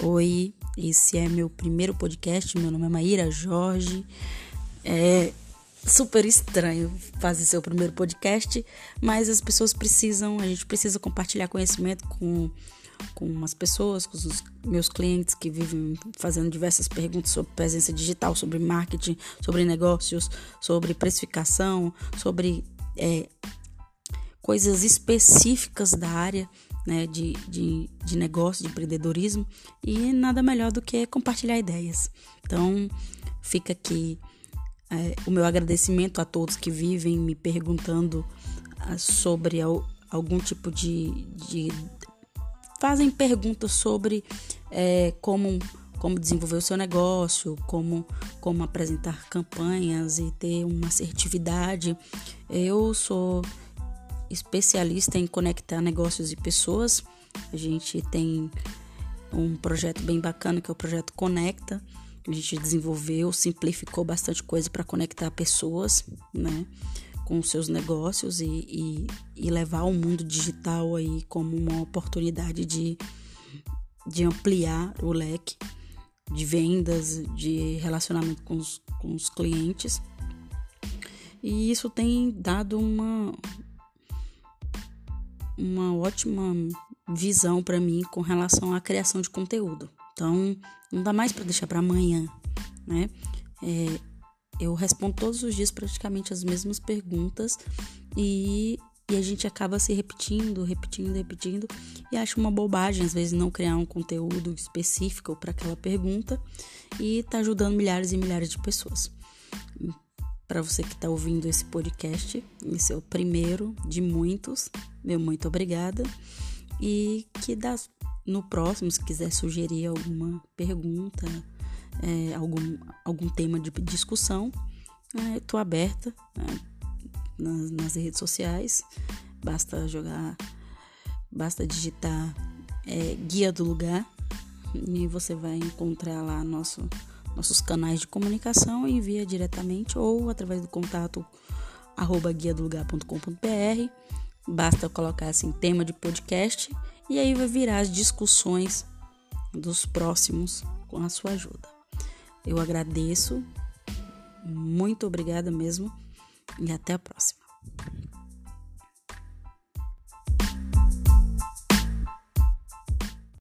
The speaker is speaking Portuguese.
Oi, esse é meu primeiro podcast. Meu nome é Maíra Jorge. É super estranho fazer seu primeiro podcast, mas as pessoas precisam, a gente precisa compartilhar conhecimento com, com as pessoas, com os meus clientes que vivem fazendo diversas perguntas sobre presença digital, sobre marketing, sobre negócios, sobre precificação, sobre é, coisas específicas da área né, de, de, de negócio, de empreendedorismo, e nada melhor do que compartilhar ideias. Então, fica aqui é, o meu agradecimento a todos que vivem me perguntando ah, sobre al, algum tipo de, de. fazem perguntas sobre é, como como desenvolver o seu negócio, como, como apresentar campanhas e ter uma assertividade. Eu sou especialista em conectar negócios e pessoas. A gente tem um projeto bem bacana que é o projeto Conecta. A gente desenvolveu, simplificou bastante coisa para conectar pessoas, né, com seus negócios e, e, e, levar o mundo digital aí como uma oportunidade de, de ampliar o leque de vendas, de relacionamento com os, com os clientes. E isso tem dado uma, uma ótima visão para mim com relação à criação de conteúdo. Então, não dá mais para deixar para amanhã, né? É, eu respondo todos os dias praticamente as mesmas perguntas e, e a gente acaba se repetindo, repetindo, repetindo e acho uma bobagem às vezes não criar um conteúdo específico para aquela pergunta e tá ajudando milhares e milhares de pessoas para você que está ouvindo esse podcast. Esse é o primeiro de muitos. Meu muito obrigada. E que das, no próximo, se quiser sugerir alguma pergunta, é, algum, algum tema de discussão, é, estou aberta né, nas, nas, redes sociais. Basta jogar, basta digitar é, Guia do Lugar e você vai encontrar lá nosso nossos canais de comunicação, envia diretamente ou através do contato arroba guia do lugar.com.br. Basta colocar assim tema de podcast e aí vai virar as discussões dos próximos com a sua ajuda. Eu agradeço, muito obrigada mesmo e até a próxima.